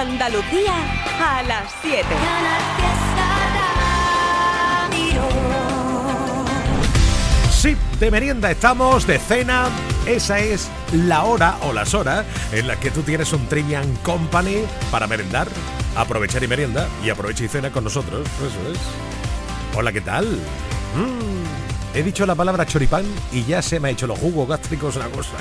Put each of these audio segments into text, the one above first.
Andalucía a las 7. Sí, de merienda estamos, de cena. Esa es la hora o las horas en las que tú tienes un Trivian Company para merendar, aprovechar y merienda y aprovecha y cena con nosotros. Eso es. Hola, ¿qué tal? Mm, he dicho la palabra choripán y ya se me ha hecho los jugos gástricos una cosa.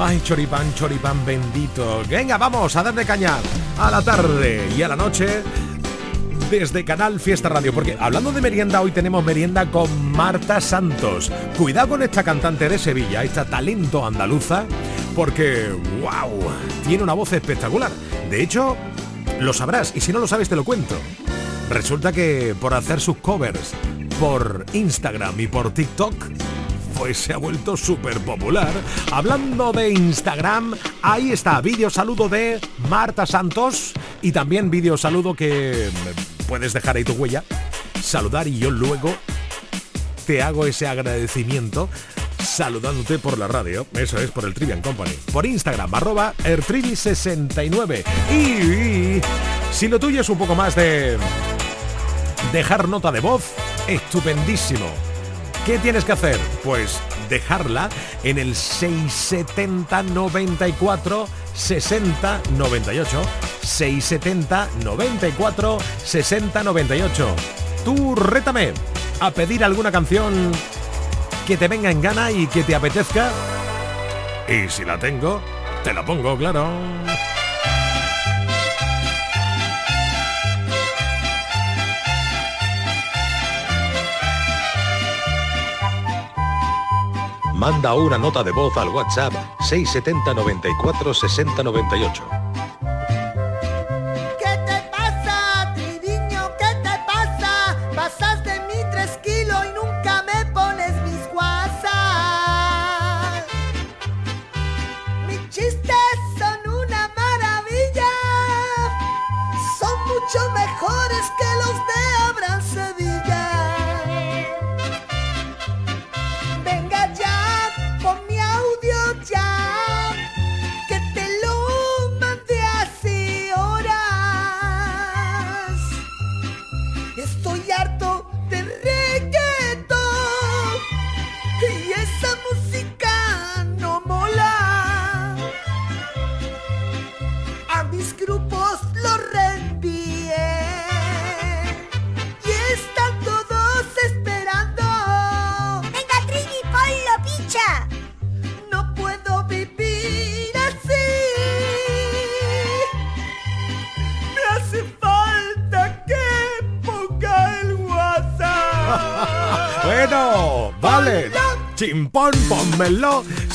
Ay, choripán, choripán bendito. Venga, vamos a darle caña a la tarde y a la noche desde Canal Fiesta Radio, porque hablando de merienda, hoy tenemos merienda con Marta Santos. Cuidado con esta cantante de Sevilla, esta talento andaluza, porque, wow, tiene una voz espectacular. De hecho, lo sabrás, y si no lo sabes te lo cuento. Resulta que por hacer sus covers por Instagram y por TikTok, pues se ha vuelto súper popular. Hablando de Instagram, ahí está, vídeo saludo de Marta Santos y también vídeo saludo que puedes dejar ahí tu huella, saludar y yo luego te hago ese agradecimiento saludándote por la radio, eso es por el Trivian Company, por Instagram, arroba ertrivi69. Y, si lo tuyo es un poco más de dejar nota de voz, estupendísimo. ¿Qué tienes que hacer? Pues dejarla en el 670 94 60 98 670 94 60 98. Tú rétame a pedir alguna canción que te venga en gana y que te apetezca. Y si la tengo, te la pongo, claro. Manda una nota de voz al WhatsApp 670 94 60 98.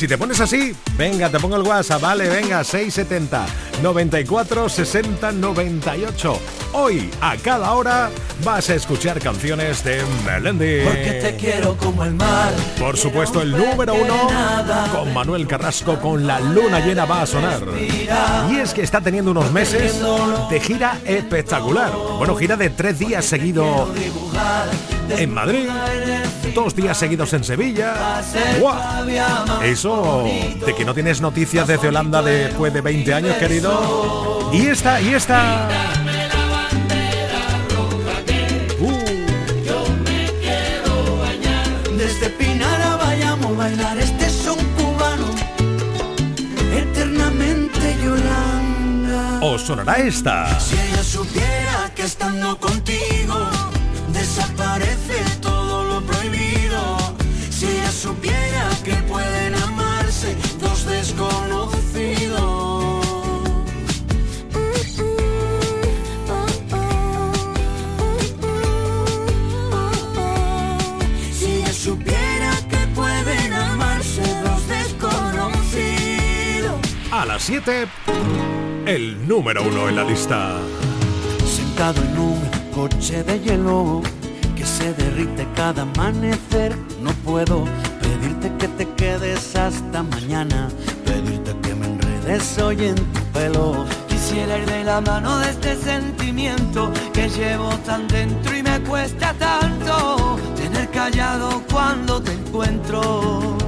Si te pones así, venga, te pongo el WhatsApp, vale, venga, 670 94 60 98. Hoy, a cada hora, vas a escuchar canciones de Melendi. Porque te quiero como el mar. Por supuesto, el número uno con Manuel Carrasco con La Luna Llena va a sonar. Y es que está teniendo unos meses de gira espectacular. Bueno, gira de tres días seguido en Madrid dos días seguidos en Sevilla. Eso de que no tienes noticias desde Holanda después de 20 años, querido. Y esta, y esta. Uh. Desde Pinara vayamos a bailar este son cubano, eternamente Yolanda. Sonará esta. Si ella supiera que estando contigo desaparece 7, el número uno en la lista. Sentado en un coche de hielo que se derrite cada amanecer. No puedo pedirte que te quedes hasta mañana, pedirte que me enredes hoy en tu pelo. Quisiera ir de la mano de este sentimiento que llevo tan dentro y me cuesta tanto tener callado cuando te encuentro.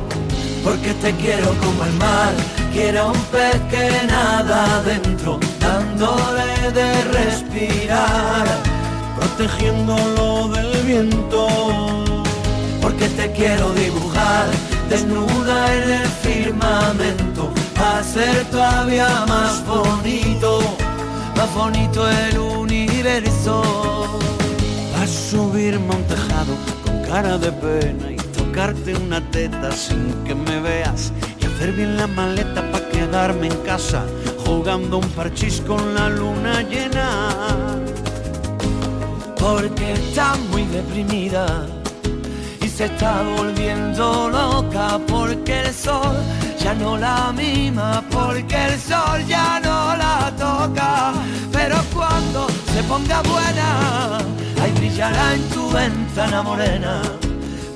Porque te quiero como el mar, quiero un pez que nada adentro, dándole de respirar, protegiéndolo del viento, porque te quiero dibujar desnuda en el firmamento, a ser todavía más bonito, más bonito el universo. A subirme a tejado con cara de pena tocarte una teta sin que me veas y hacer bien la maleta para quedarme en casa jugando un parchís con la luna llena. Porque está muy deprimida se está volviendo loca porque el sol ya no la mima, porque el sol ya no la toca. Pero cuando se ponga buena, ahí brillará en tu ventana morena.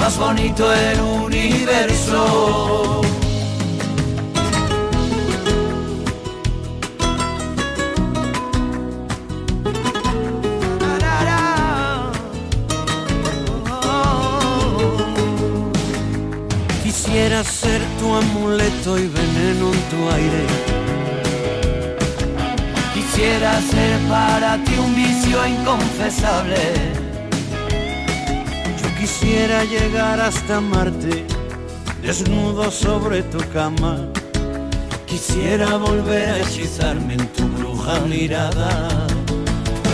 más bonito el universo. Quisiera ser tu amuleto y veneno en tu aire. Quisiera ser para ti un vicio inconfesable. Quisiera llegar hasta Marte, desnudo sobre tu cama. Quisiera volver a hechizarme en tu bruja mirada.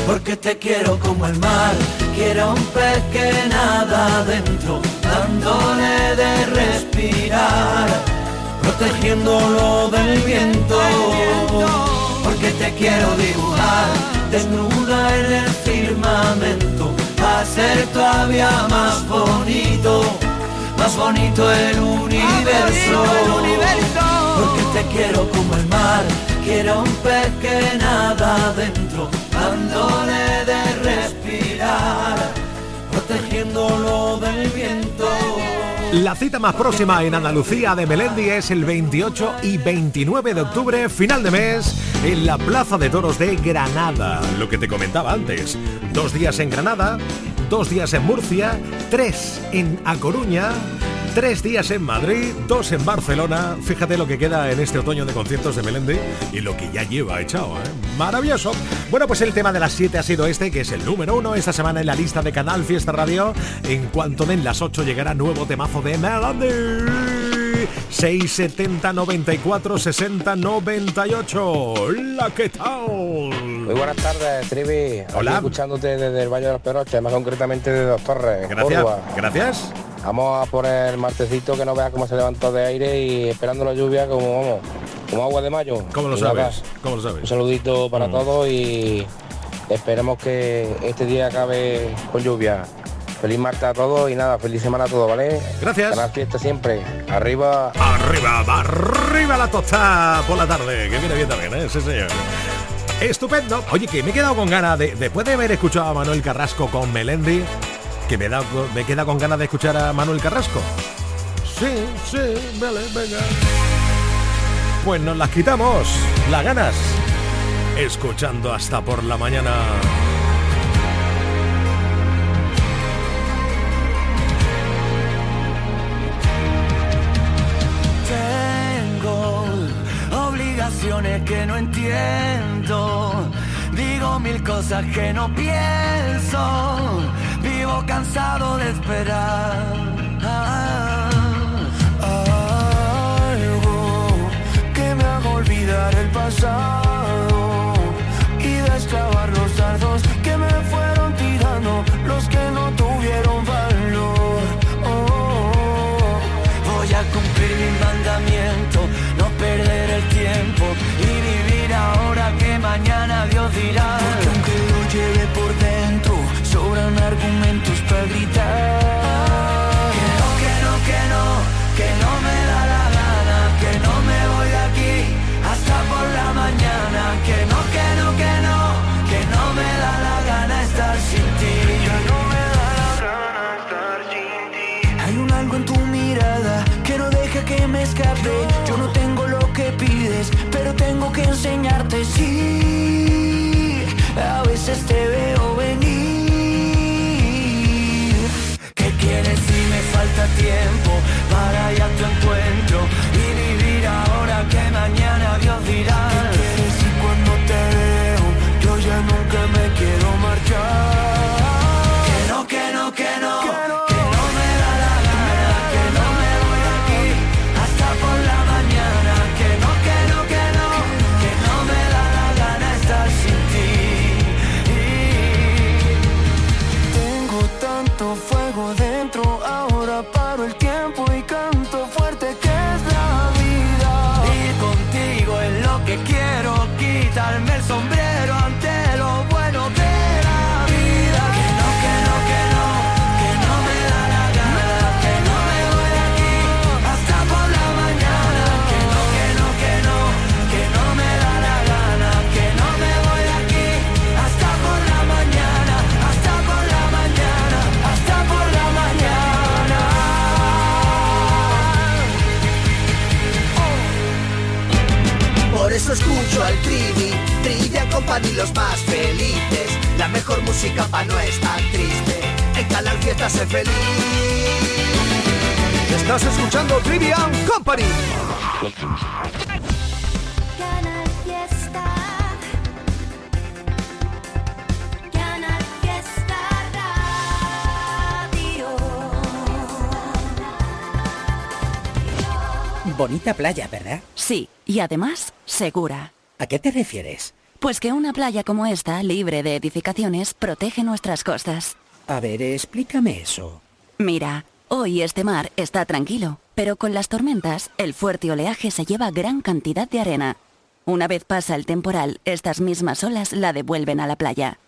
Porque te quiero como el mar, quiero un pez que nada adentro dándole de respirar, protegiéndolo del viento, porque te quiero dibujar desnuda en el firmamento, a ser todavía más bonito, más bonito el universo, porque te quiero como el mar, quiero un pez que nada adentro, La cita más próxima en Andalucía de Melendi es el 28 y 29 de octubre, final de mes, en la Plaza de Toros de Granada. Lo que te comentaba antes, dos días en Granada, dos días en Murcia, tres en A Coruña Tres días en Madrid, dos en Barcelona. Fíjate lo que queda en este otoño de conciertos de Melendi y lo que ya lleva echado, ¿eh? Maravilloso. Bueno, pues el tema de las 7 ha sido este, que es el número uno esta semana en la lista de Canal Fiesta Radio. En cuanto den las 8 llegará nuevo temazo de Melendi. 670 94 60 98. Hola, ¿qué tal? Muy buenas tardes, Trivi. Hola. escuchándote desde el Valle de los Peroches, más concretamente de Dos Torres. Gracias. Gracias. Vamos a poner el martesito que no veas cómo se levantó de aire y esperando la lluvia como vamos, como agua de mayo. ¿Cómo lo sabes? ¿Cómo lo sabes? Un saludito para mm. todos y esperemos que este día acabe con lluvia. Feliz martes a todos y nada, feliz semana a todos, ¿vale? Gracias. la fiesta siempre. Arriba. Arriba, arriba la tostada por la tarde, que viene bien también, ¿eh? Sí, señor. Estupendo. Oye, que me he quedado con ganas de, después de haber escuchado a Manuel Carrasco con Melendi, que me, da, me queda con ganas de escuchar a Manuel Carrasco. Sí, sí, vale, venga. Pues nos las quitamos, las ganas, escuchando hasta por la mañana. Tengo obligaciones que no entiendo. Digo mil cosas que no pienso vivo cansado de esperar. algo que me haga olvidar el pasado y desclavar los dardos que me fueron tirando los que no tuvieron valor. Oh, voy a cumplir mi mandamiento, no perder el tiempo y vivir ahora que mañana Dios dirá. Porque aunque lo lleve por gritar. Que no, que no, que no, que no me da la gana, que no me voy de aquí hasta por la mañana. Que no, que no, que no, que no me da la gana estar sin ti. Que no me da la gana estar sin ti. Hay un algo en tu mirada que no deja que me escape. Yo no tengo lo que pides, pero tengo que enseñarte. Sí, a veces te veo para ir a tu encuentro Company los más felices. La mejor música pa' no estar triste. En Canal Fiesta sé feliz. Estás escuchando Trivian Company. Canal Fiesta. Canal Fiesta Radio. Bonita playa, ¿verdad? Sí, y además, segura. ¿A qué te refieres? Pues que una playa como esta, libre de edificaciones, protege nuestras costas. A ver, explícame eso. Mira, hoy este mar está tranquilo, pero con las tormentas, el fuerte oleaje se lleva gran cantidad de arena. Una vez pasa el temporal, estas mismas olas la devuelven a la playa.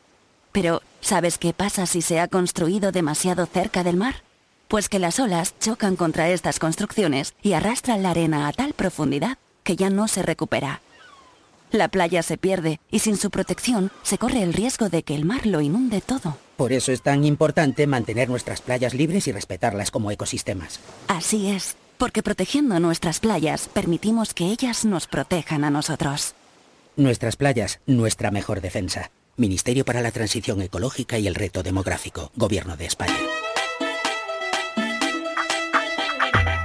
Pero, ¿sabes qué pasa si se ha construido demasiado cerca del mar? Pues que las olas chocan contra estas construcciones y arrastran la arena a tal profundidad que ya no se recupera. La playa se pierde y sin su protección se corre el riesgo de que el mar lo inunde todo. Por eso es tan importante mantener nuestras playas libres y respetarlas como ecosistemas. Así es, porque protegiendo nuestras playas permitimos que ellas nos protejan a nosotros. Nuestras playas, nuestra mejor defensa. Ministerio para la Transición Ecológica y el Reto Demográfico. Gobierno de España.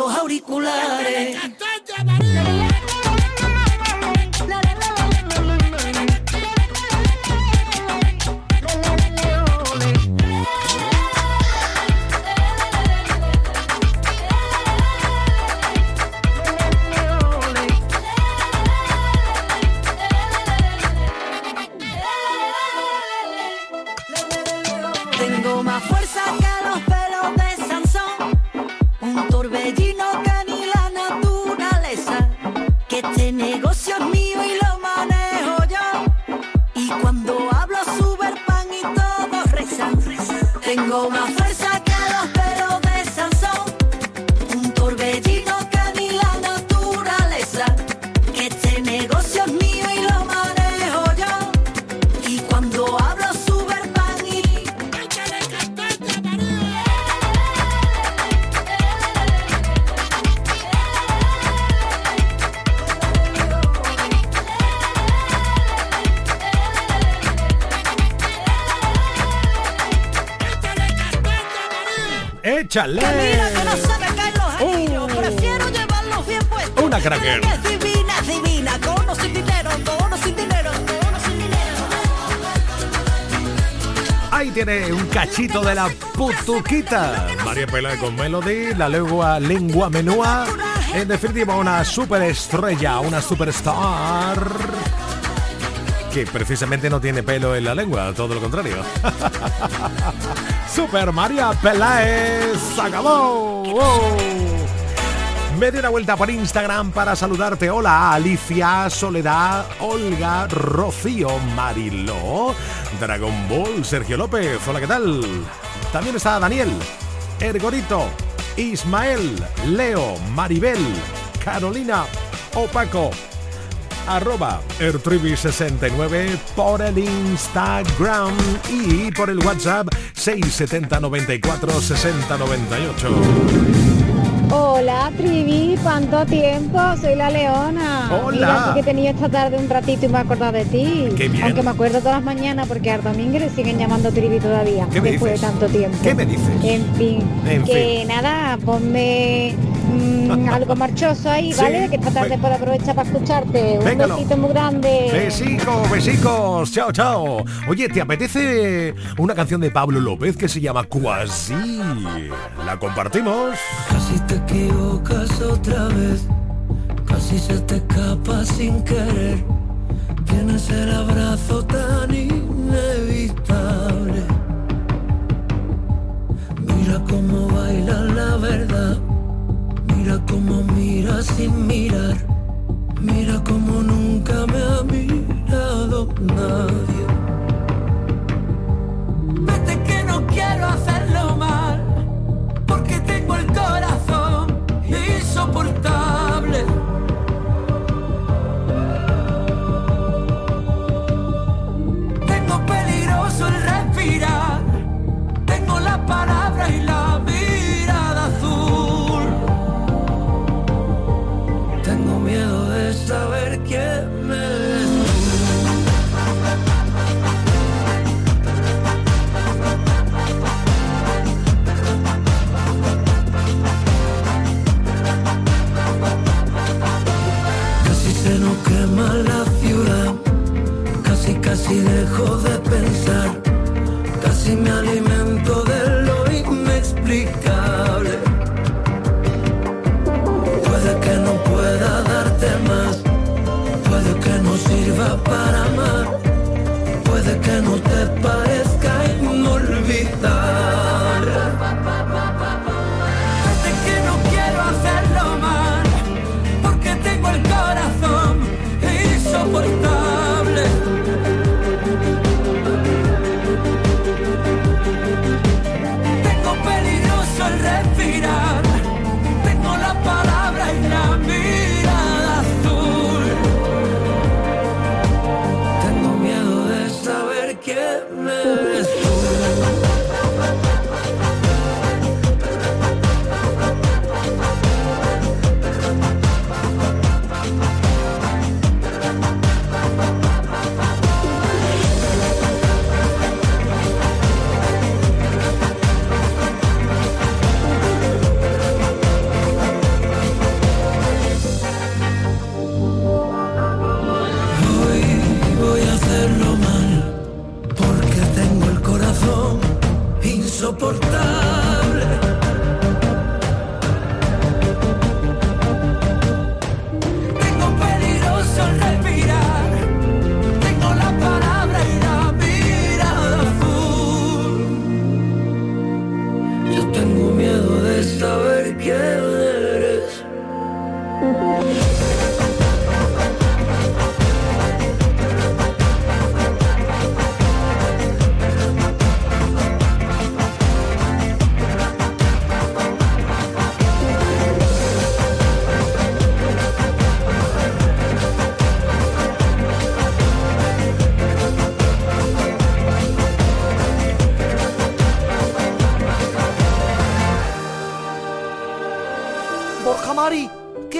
los auriculares. Tengo más fuerza Bien puestos. Una cracker. Es divina, es divina, con o sin dinero, con o sin dinero, con o sin dinero. Ahí tiene un cachito de la putuquita. María Pela con Melody, la lengua, lengua menúa. En definitiva, una superestrella, una superstar. Que precisamente no tiene pelo en la lengua, todo lo contrario. Super María Peláez, acabó. Me di una vuelta por Instagram para saludarte. Hola, Alicia, Soledad, Olga, Rocío, Mariló, Dragon Ball, Sergio López. Hola, ¿qué tal? También está Daniel, Ergorito, Ismael, Leo, Maribel, Carolina, Opaco, arroba Ertribi69 por el Instagram y por el WhatsApp 670 94 60 98. Hola, Trivi, ¿cuánto tiempo? Soy la Leona. Hola. Mira, sí que he tenido esta tarde un ratito y me he acordado de ti. Qué bien. Aunque me acuerdo todas las mañanas porque al domingo le siguen llamando Trivi todavía. ¿Qué me después dices? de tanto tiempo. ¿Qué me dices? En fin. En que nada, ponme mm, algo marchoso ahí, Sí, ¿vale? Que esta tarde puedo aprovechar para escucharte. Un Véngalo. besito muy grande. Besicos, besicos, chao, chao. Oye, ¿te apetece una canción de Pablo López que se llama Cuasi? ¿La compartimos? Casi te equivocas otra vez, casi se te escapa sin querer. Tienes el abrazo tan inevitable. Mira cómo baila la verdad, mira cómo mira sin mirar, mira cómo nunca me ha mirado nadie. Vete que no quiero hacerlo mal porque tengo el corazón insoportable. La ciudad, casi casi dejo de pensar, casi me alimento de lo inexplicable. Puede que no pueda darte más, puede que no sirva para amar, puede que no te parezca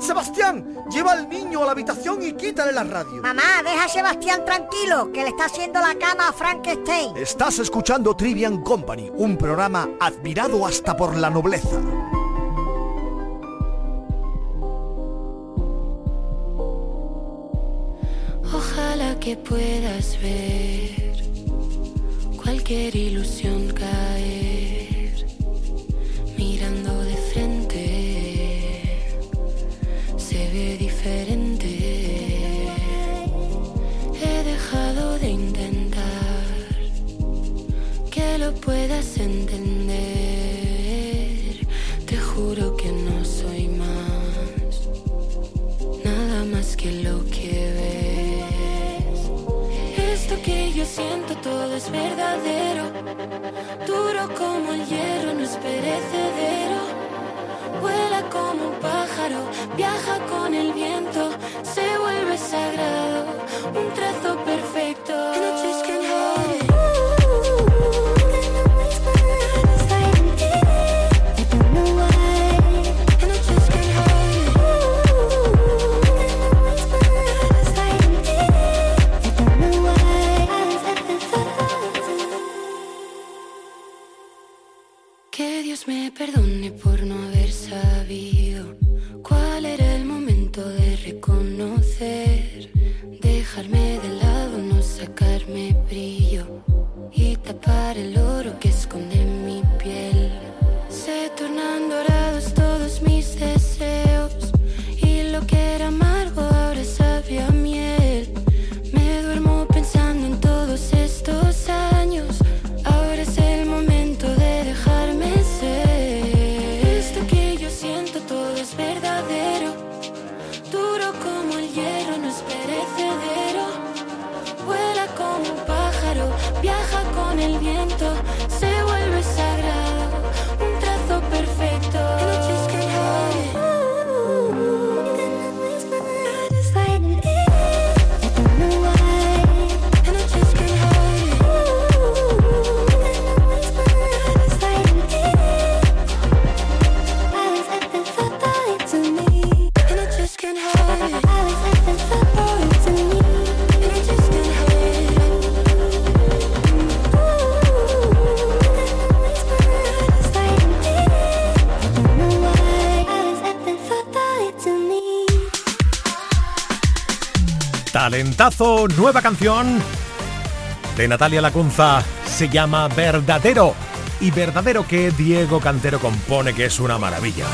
Sebastián, lleva al niño a la habitación y quítale la radio. Mamá, deja a Sebastián tranquilo, que le está haciendo la cama a Frankenstein. Estás escuchando Trivian Company, un programa admirado hasta por la nobleza. Ojalá que puedas ver cualquier ilusión Te juro que no soy más, nada más que lo que ves. Esto que yo siento todo es verdadero, duro como el hierro, no es perecedero. Vuela como un pájaro, viaja con el viento, se vuelve sagrado, un trazo Nueva canción de Natalia Lacunza. Se llama Verdadero. Y verdadero que Diego Cantero compone, que es una maravilla.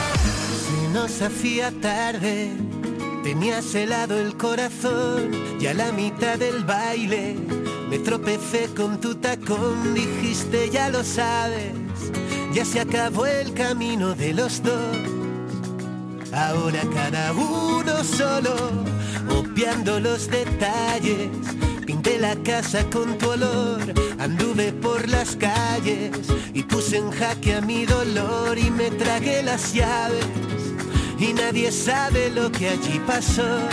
Se nos hacía tarde, tenías helado el corazón y a la mitad del baile me tropecé con tu tacón, dijiste ya lo sabes, ya se acabó el camino de los dos. Ahora cada uno solo, los detalles. Pinté la casa con tu olor, anduve por las calles y puse en jaque a mi dolor y me tragué las llaves. Y nadie sabe lo que allí pasó.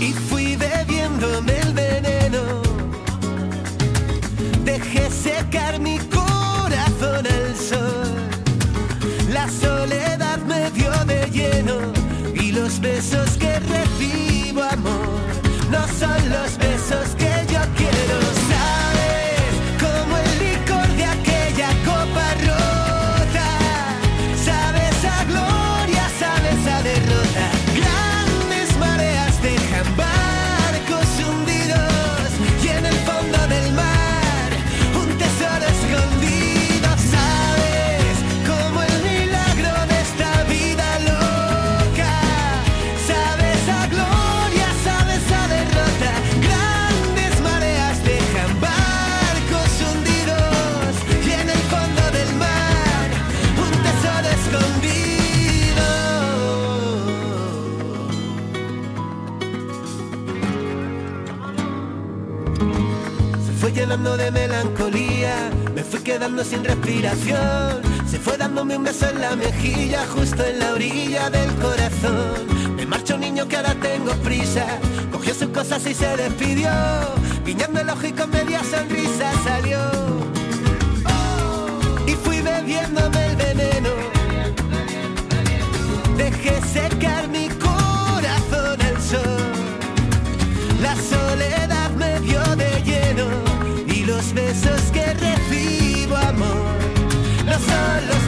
Y fui bebiéndome el veneno. Dejé secar mi corazón al sol. Y los besos que recibo amor no son los besos que yo quiero. De melancolía, me fui quedando sin respiración. Se fue dándome un beso en la mejilla, justo en la orilla del corazón. Me marchó niño que ahora tengo prisa, cogió sus cosas y se despidió. Guiñando el ojo y con media sonrisa salió. Y fui bebiéndome el veneno. Dejé secar mi no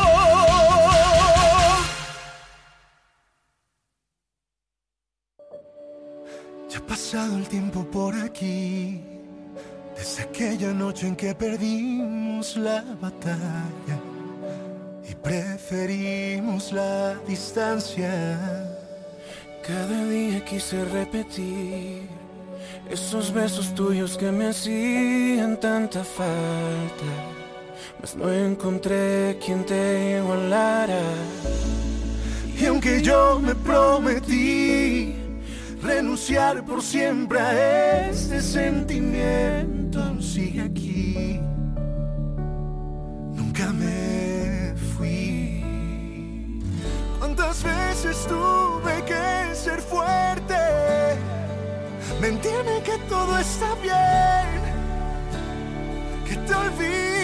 Pasado el tiempo por aquí, desde aquella noche en que perdimos la batalla y preferimos la distancia. Cada día quise repetir esos besos tuyos que me hacían tanta falta, mas no encontré quien te igualara. Y aunque yo me prometí renunciar por siempre a este sentimiento, sigue aquí. Nunca me fui. ¿Cuántas veces tuve que ser fuerte? Mentirme que todo está bien, que te olvide.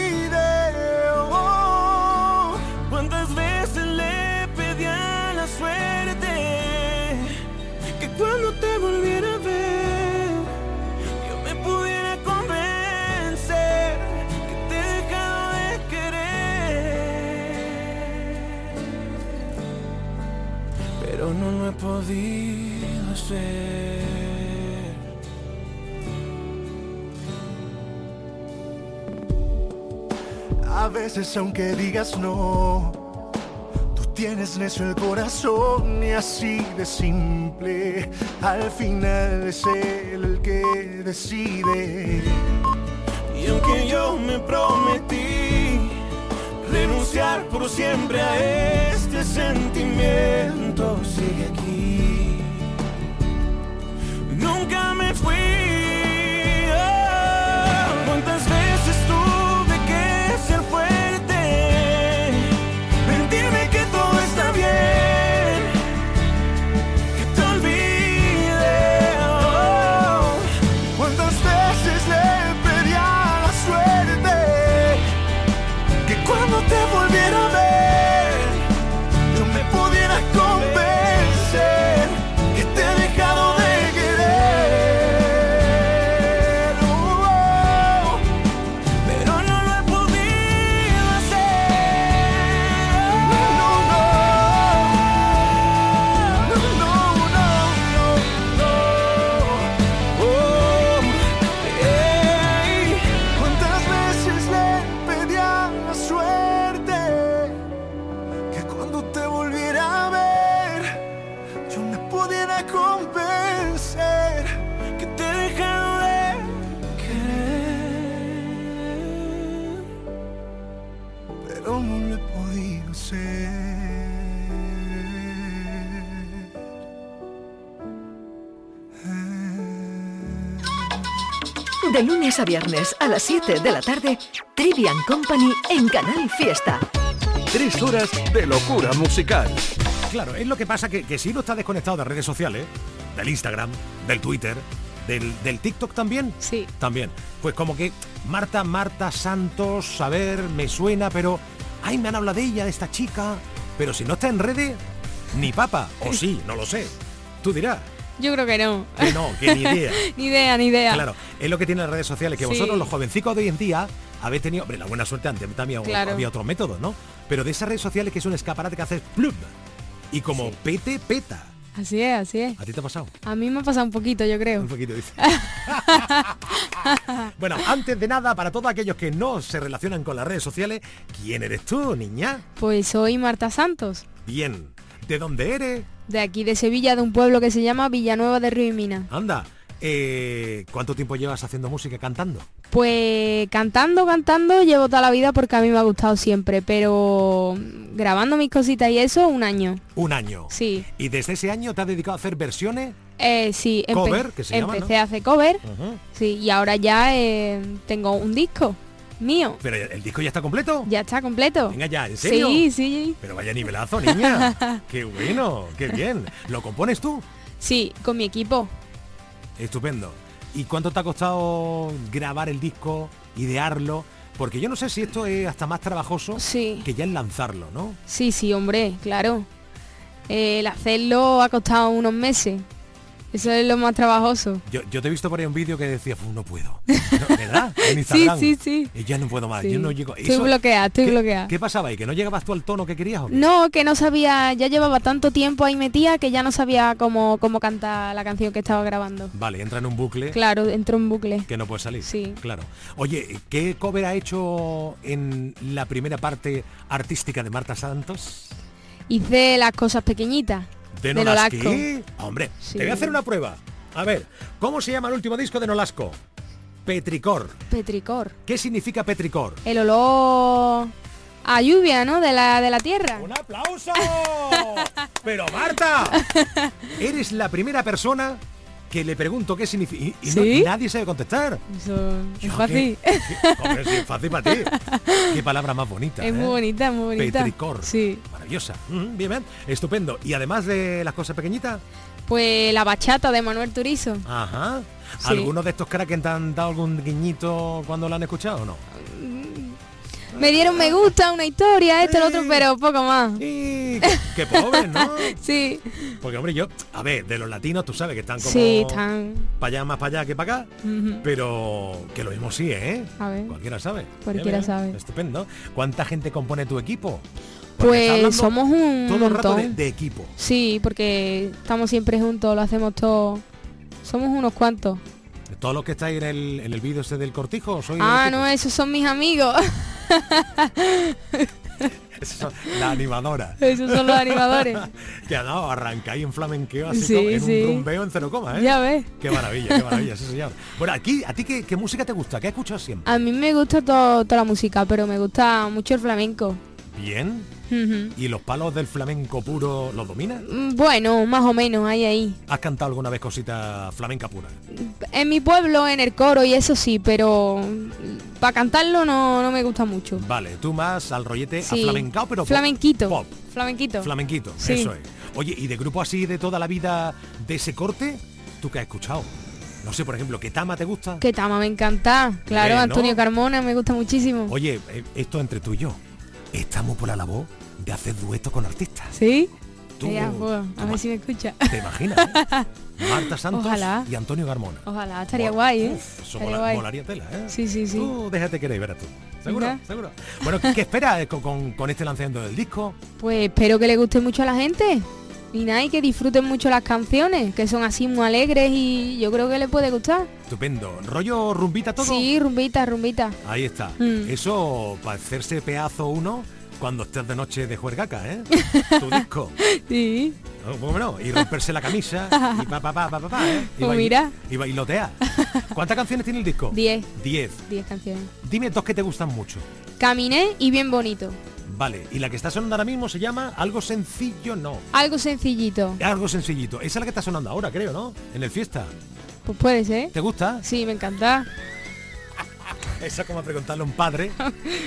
Hacer. A veces aunque digas no, tú tienes necio el corazón y así de simple. Al final es él el que decide. Y aunque yo me prometí renunciar por siempre a este sentimiento, sigue aquí. Lunes a viernes a las 7 de la tarde, Trivian Company en Canal Fiesta. Tres horas de locura musical. Claro, es lo que pasa que, que si uno está desconectado de redes sociales, del Instagram, del Twitter, del, del TikTok también. Sí. También. Pues como que Marta, Marta Santos, a ver, me suena, pero. Ay, me han hablado de ella, de esta chica. Pero si no está en redes, ni papa. O sí, no lo sé. Tú dirás. Yo creo que no. Que no, que ni idea. ni idea, ni idea. Claro, es lo que tienen las redes sociales, que Sí. vosotros, los jovencicos de hoy en día, habéis tenido, hombre, la buena suerte antes también Claro. había otros métodos, ¿no? Pero de esas redes sociales que es un escaparate que haces plum, y como pete, peta. Así es, así es. ¿A ti te ha pasado? A mí me ha pasado un poquito, yo creo. Un poquito, dice. Bueno, antes de nada, para todos aquellos que no se relacionan con las redes sociales, ¿quién eres tú, niña? Pues soy Marta Santos, Bien. ¿De dónde eres? de aquí de Sevilla, de un pueblo que se llama Villanueva de Río y Mina. Anda. eh, ¿Cuánto tiempo llevas haciendo música, cantando? Pues cantando, cantando, llevo toda la vida porque a mí me ha gustado siempre, pero grabando mis cositas y eso, un año. Un año. Sí. ¿Y desde ese año te has dedicado a hacer versiones? Eh, sí, empe- Cover, que se llama, empecé ¿no? a hacer cover, sí, y ahora ya eh, tengo un disco mío. ¿Pero el disco ya está completo? Ya está completo. Venga ya, ¿en serio? Sí, sí, Pero vaya nivelazo, niña. qué bueno, qué bien. ¿Lo compones tú? sí, con mi equipo. Estupendo. ¿Y cuánto te ha costado grabar el disco, idearlo? Porque yo no sé si esto es hasta más trabajoso que ya el lanzarlo, ¿no? Sí, sí, hombre, claro. El hacerlo ha costado unos meses. Eso es lo más trabajoso. Yo, yo te he visto por ahí un vídeo que decía, "Fu, no puedo. No, ¿Verdad? En Instagram. sí, sí. Y ya no puedo más, Sí. yo no llego. Estoy Eso- bloqueada, estoy ¿qué- bloqueada. ¿Qué pasaba ahí? ¿Que no llegabas tú al tono que querías? o? No, que no sabía, ya llevaba tanto tiempo ahí metida que ya no sabía cómo, cómo cantar la canción que estaba grabando. Vale, entra en un bucle. Claro, entró en bucle. Que no puede salir. Sí. Claro. Oye, ¿qué cover ha hecho en la primera parte artística de Marta Santos? Hice las cosas pequeñitas. De de Nolasco. Hombre, Sí. te voy a hacer una prueba. A ver, ¿cómo se llama el último disco de Nolasco? Petricor. Petricor. ¿Qué significa petricor? El olor a lluvia, ¿no? De la, de la tierra. ¡Un aplauso! Pero Marta, eres la primera persona que le pregunto qué significa y, y no- ¿Sí? nadie sabe contestar. Eso es fácil. ¿qué- qué- hombre, sí, es fácil para ti. Qué palabra más bonita. Es muy ¿eh? bonita, muy bonita. Petricor. Sí. Maravillosa. Mm, bien, bien. Estupendo. Y además de las cosas pequeñitas, Pues la bachata de Manuel Turizo. ajá. Sí. ¿Algunos de estos cracks te han dado algún guiñito cuando lo han escuchado o no? Me dieron me gusta, una historia, esto, lo otro, pero poco más. Qué pobre, ¿no? sí. Porque, hombre, yo, a ver, de los latinos tú sabes que están como Sí, están. para allá, más para allá que para acá, pero que lo mismo sí, ¿eh? A ver. Cualquiera sabe. Cualquiera sabe. Estupendo. ¿Cuánta gente compone tu equipo? Pues somos un todo el rato de, equipo. Sí, porque estamos siempre juntos, lo hacemos todo. Somos unos cuantos. Todos los que estáis en el, en el vídeo ese del cortijo, soy Ah, no, esos son mis amigos. la animadora. Esos son los animadores. que ha dado arrancáis en flamenqueo así Sí, como en sí. un rumbeo en cero coma, ¿eh? Ya ves. Qué maravilla, qué maravilla, sí señor. Bueno, aquí, ¿a ti qué, qué música te gusta? ¿Qué escuchas siempre? A mí me gusta todo, toda la música, pero me gusta mucho el flamenco. Bien. ¿Y los palos del flamenco puro los dominas? Mm, Bueno, más o menos, ahí, ahí. ¿Has cantado alguna vez cosita flamenca pura? En mi pueblo, en el coro y eso sí, pero para cantarlo no, no me gusta mucho. Vale, tú más al rollete Sí. aflamencao, pero. Flamenquito. Pop. Flamenquito. Flamenquito, Sí. eso es. Oye, ¿y de grupo así de toda la vida de ese corte? ¿Tú qué has escuchado? No sé, por ejemplo, ¿qué tama te gusta? Que Tama me encanta. Claro. Antonio Carmona me gusta muchísimo. Oye, eh, esto entre tú y yo. Estamos por la labor de hacer duetos con artistas. ¿Sí? Tú- pues, a ver si me escucha. ¿Te imaginas? eh? Marta Santos Ojalá. y Antonio Garmona. Ojalá, estaría guay, ¿eh? Uf, eso Estaría mola- guay. molaría tela, ¿eh? Sí, sí, sí. Tú déjate querer, verás tú. ¿Seguro? ¿Seguro? Bueno, ¿qué, qué esperas eh, con, con- con este lanzamiento del disco? Pues espero que le guste mucho a la gente. Y nada, y que disfruten mucho las canciones, que son así muy alegres y yo creo que le puede gustar. Estupendo. ¿Rollo rumbita todo? Sí, rumbita, rumbita. Ahí está. Mm. Eso para hacerse pedazo uno cuando estés de noche de juergaca, ¿eh? tu disco. Sí. ¿Cómo no? Y romperse la camisa y pa pa pa pa pa, pa, ¿eh? Y Pues bail- mira. Y bailotea. ¿Cuántas canciones tiene el disco? Diez. Diez. Diez canciones. Dime dos que te gustan mucho. Caminé y bien bonito. Vale, y la que está sonando ahora mismo se llama Algo Sencillo No. Algo sencillito. Algo sencillito. Esa es la que está sonando ahora, creo, ¿no? En el fiesta. Pues puede ser. ¿Te gusta? Sí, me encanta. Esa es como preguntarle a un padre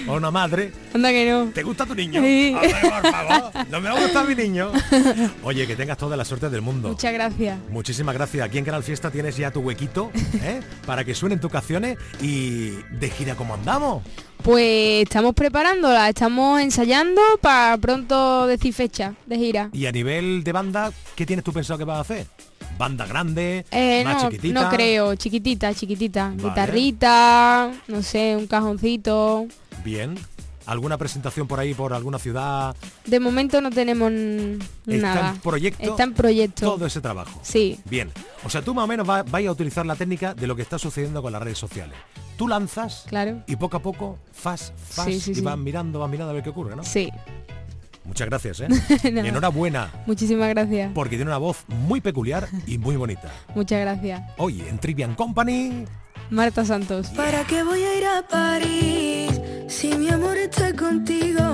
o a una madre. Anda que no. ¿Te gusta tu niño? Sí. Por favor, no me va a gustar mi niño. Oye, que tengas toda la suerte del mundo. Muchas gracias. Muchísimas gracias. Aquí en Canal Fiesta tienes ya tu huequito ¿eh? para que suenen tus canciones y de gira como andamos. Pues estamos preparándola, estamos ensayando para pronto decir fecha de gira. Y a nivel de banda, ¿qué tienes tú pensado que vas a hacer? ¿Banda grande? Eh, ¿Más no, chiquitita? no creo, chiquitita, chiquitita. Vale. Guitarrita, no sé, un cajoncito. Bien. ¿Alguna presentación por ahí, por alguna ciudad? De momento no tenemos n- ¿Está nada. en proyecto? Está en proyecto. Todo ese trabajo. Sí. Bien. O sea, tú más o menos va- vais a utilizar la técnica de lo que está sucediendo con las redes sociales. Tú lanzas Claro. y poco a poco, fas, fas, Sí, sí, y sí. vas mirando, vas mirando a ver qué ocurre, ¿no? Sí. Muchas gracias, ¿eh? Enhorabuena, Muchísimas gracias. porque tiene una voz muy peculiar y muy bonita. Muchas gracias. Hoy en Trivian Company, Marta Santos. ¿Para qué voy a ir a París si mi amor está contigo?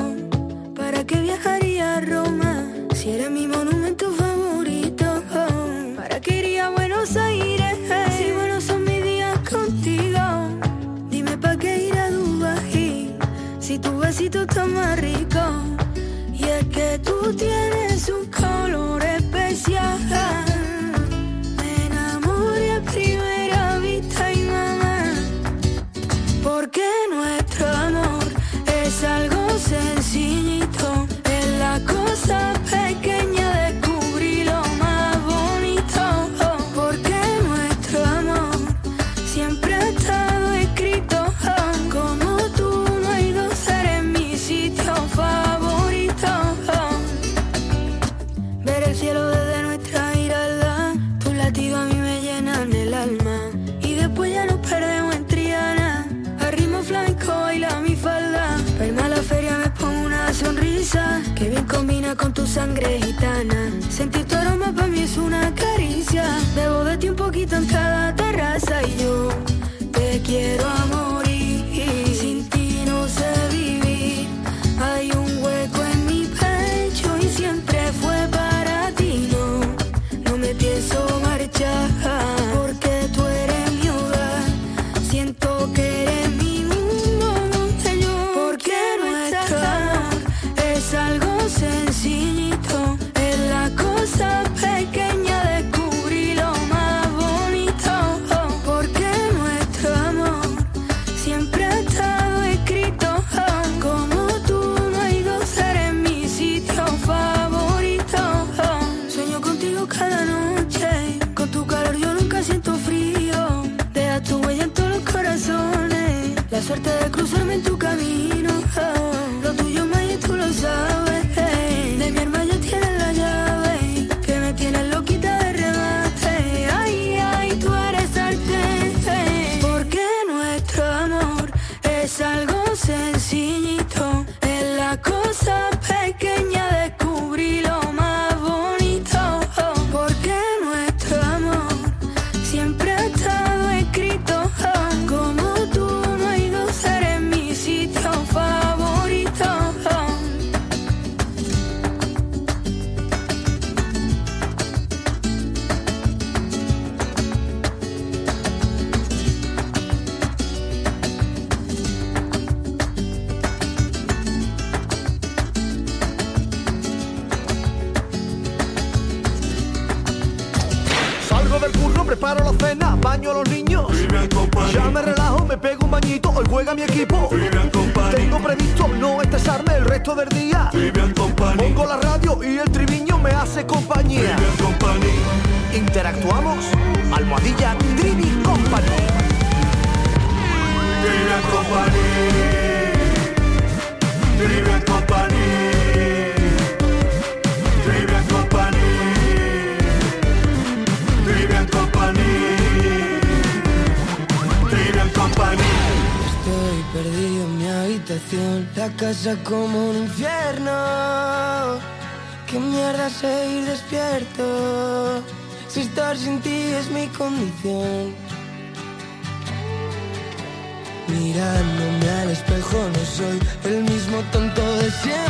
Mismo tonto de siempre.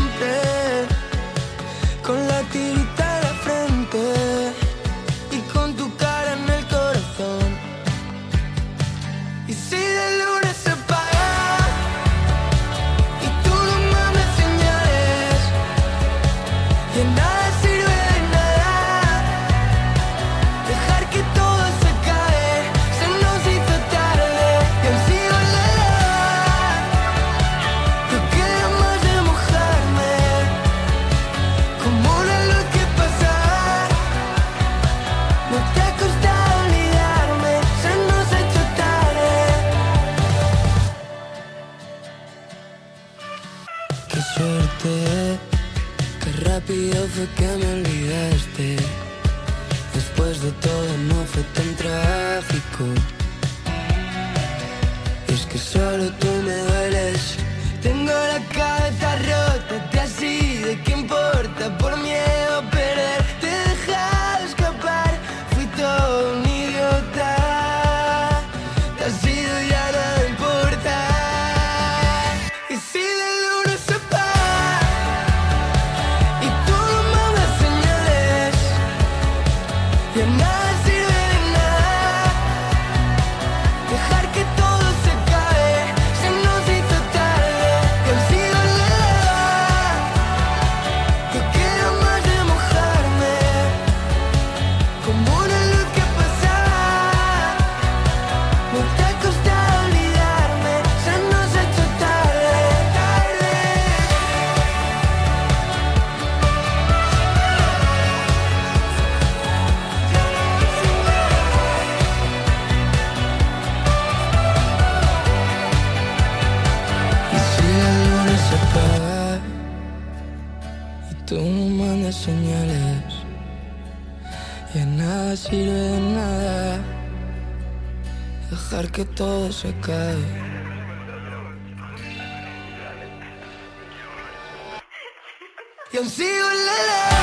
Señales, ya nada sirve de nada. Dejar que todo se cae. Y aún sigo en la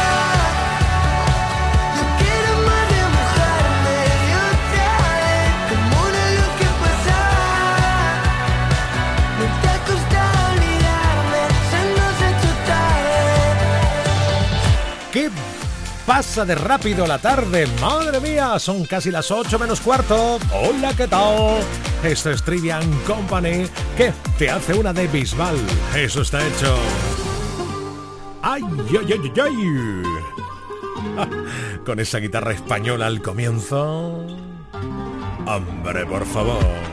pasa de rápido la tarde? Madre mía, son casi las 8 menos cuarto. Hola, ¿qué tal? Esto es Trivian Company, que te hace una de Bisbal. Eso está hecho. ¡Ay, ay, ay, ay, ay! Con esa guitarra española al comienzo. Hombre, por favor.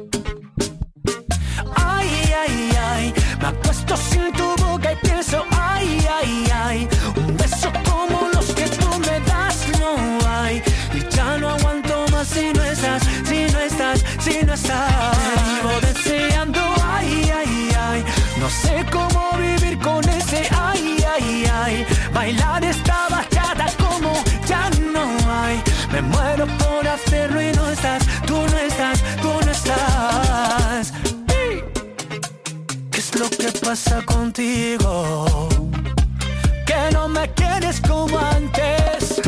Me acuesto sin tu boca y pienso, ay, ay, ay, un beso como los que tú me das no hay. Y ya no aguanto más si no estás, si no estás, si no estás. Pasa contigo? Que no me quieres como antes.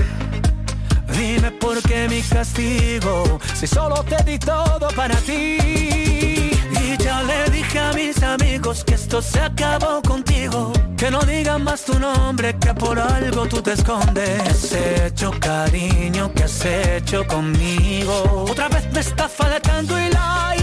Dime por qué mi castigo, si solo te di todo para ti. Y ya le dije a mis amigos que esto se acabó contigo. Que no digan más tu nombre, que por algo tú te escondes. ¿Qué has hecho, cariño? ¿Qué has hecho conmigo? Otra vez me está faltando el aire.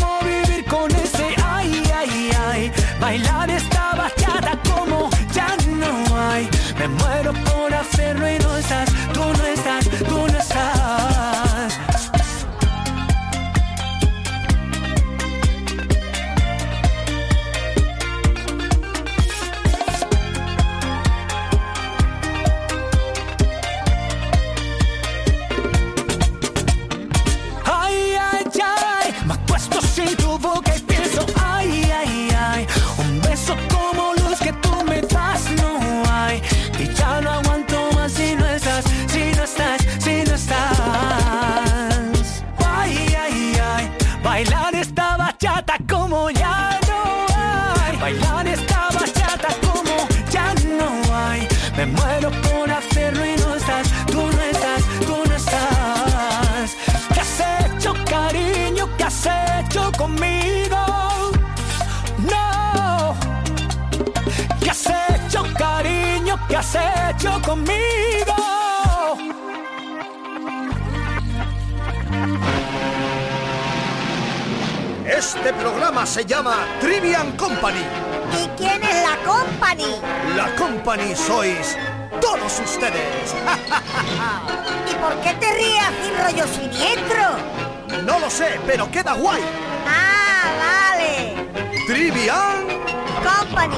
has hecho conmigo. Este programa se llama Trivian Company. ¿Y quién es la company? La Company sois todos ustedes. ¿Y por qué te ríes así rollo siniestro? No lo sé, pero queda guay. Ah, vale. Trivian Company.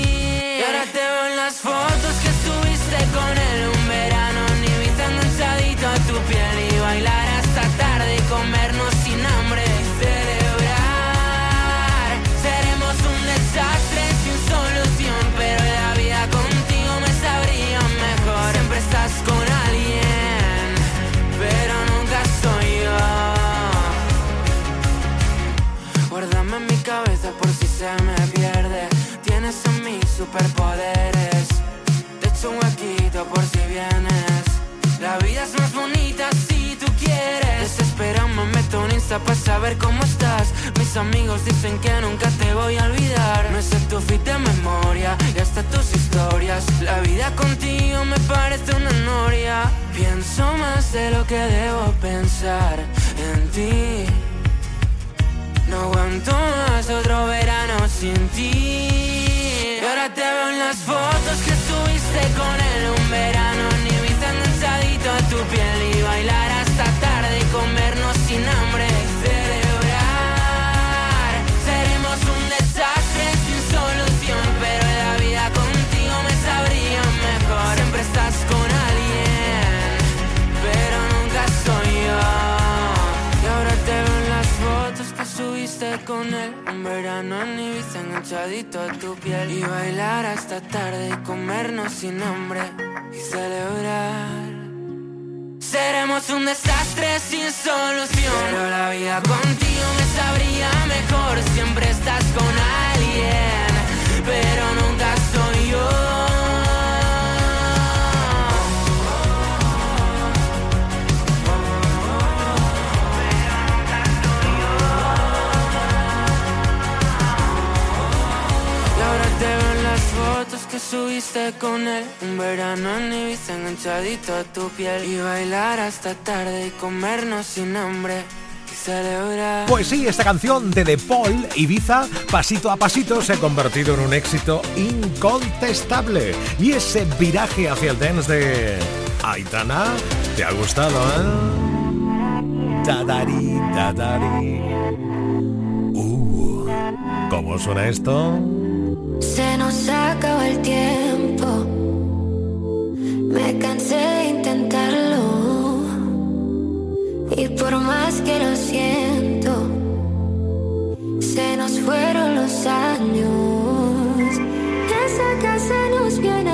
Ahora te veo en las fotos que estuviste con él un verano. Ni viste enganchadito a tu piel y bailar hasta tarde y comernos sin hambre. y Celebrar. Seremos un desastre sin solución, pero la vida contigo me sabría mejor. Siempre estás con alguien, pero nunca soy yo. Guárdame en mi cabeza por si se me superpoderes. Te echo un huequito por si vienes. La vida es más bonita si tú quieres. Desesperado me meto en Insta para saber cómo estás. Mis amigos dicen que nunca te voy a olvidar. Me sé tu fit de memoria y hasta tus historias. La vida contigo me parece una noria. Pienso más de lo que debo pensar en ti. No aguanto más otro verano sin ti. Ahora te veo en las fotos que subiste con él un verano. Ni enganchadito a tu piel y bailar hasta tarde y comernos sin hambre. Con él. Un verano en Ibiza enganchadito a tu piel. Y bailar hasta tarde y comernos sin hambre. Y celebrar. Seremos un desastre sin solución. Pero la vida contigo me sabría mejor. Siempre estás con alguien Pero nunca soy que subiste con él Un verano en Ibiza enganchadito a tu piel Y bailar hasta tarde y comernos sin hambre Pues sí, esta canción de The Paul Ibiza, pasito a pasito, se ha convertido en un éxito incontestable. Y ese viraje hacia el dance de Aitana, ¿te ha gustado, eh? Dadari. Uh, ¿cómo suena esto? Se nos acaba el tiempo. Me cansé de intentarlo. Y por más que lo siento, se nos fueron los años. Esa casa nos viene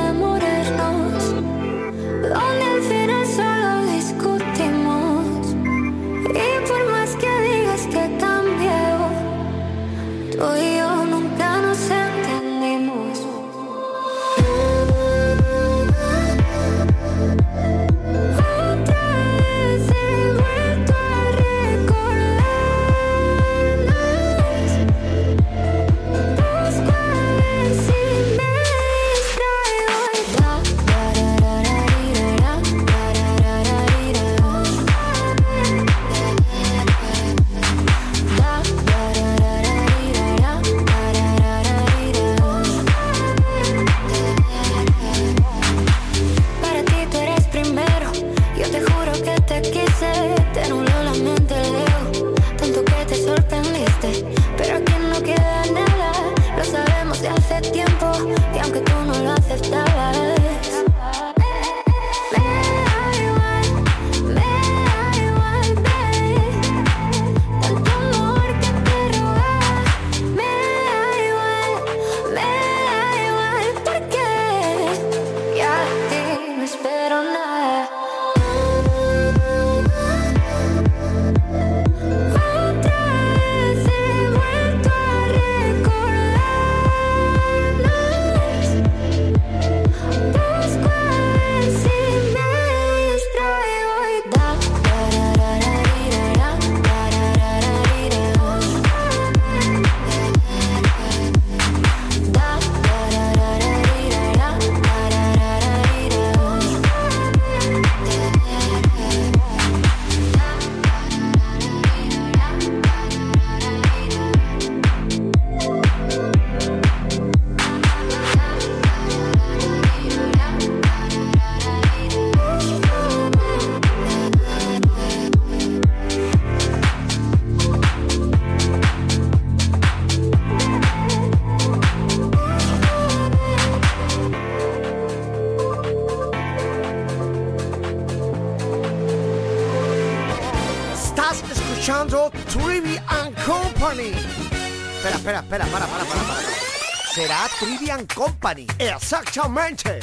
Company. Exactamente.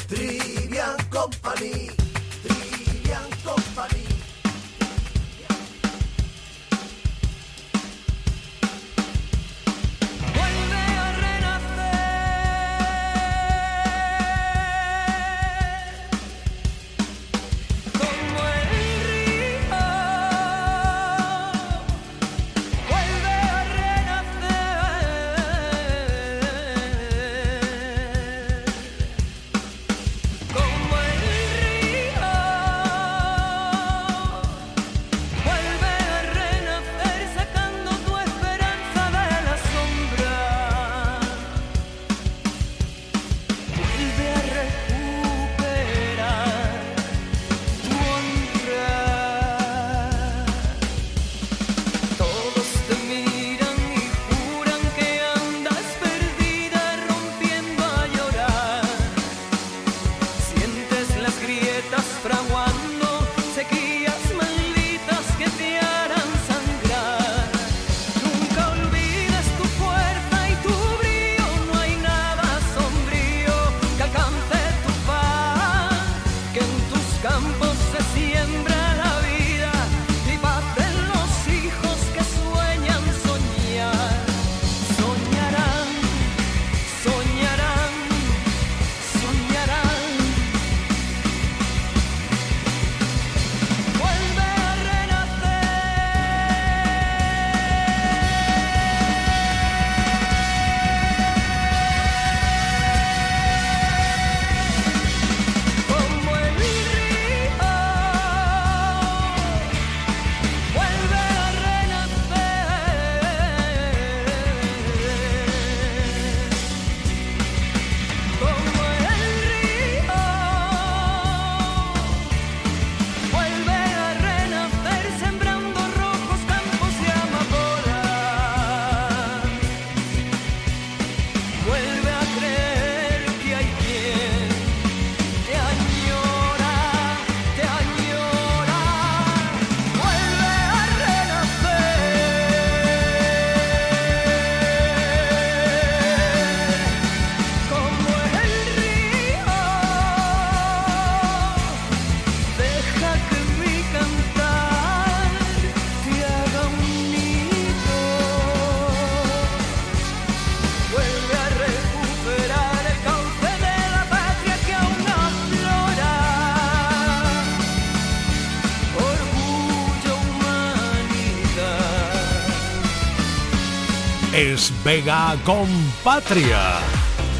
Vega compatria.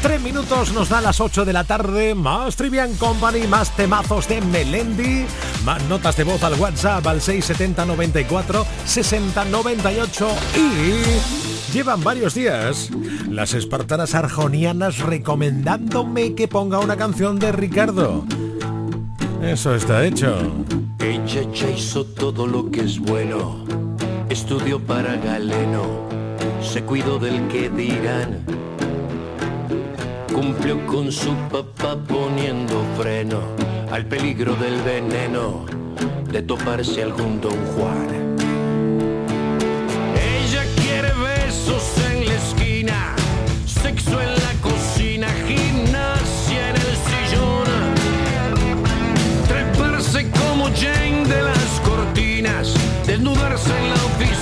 Tres minutos nos da las 8 de la tarde, más Trivian Company, más temazos de Melendi, más notas de voz al WhatsApp al 670 94 60 98 y llevan varios días las espartanas arjonianas recomendándome que ponga una canción de Ricardo. Eso está hecho. Ella ya hizo todo lo que es bueno. Estudió para Galeno se cuidó del que dirán. Cumplió con su papá poniendo freno al peligro del veneno de toparse algún don Juan. Ella quiere besos en la esquina, sexo en la cocina, gimnasia en el sillón, treparse como Jane de las cortinas, desnudarse en la oficina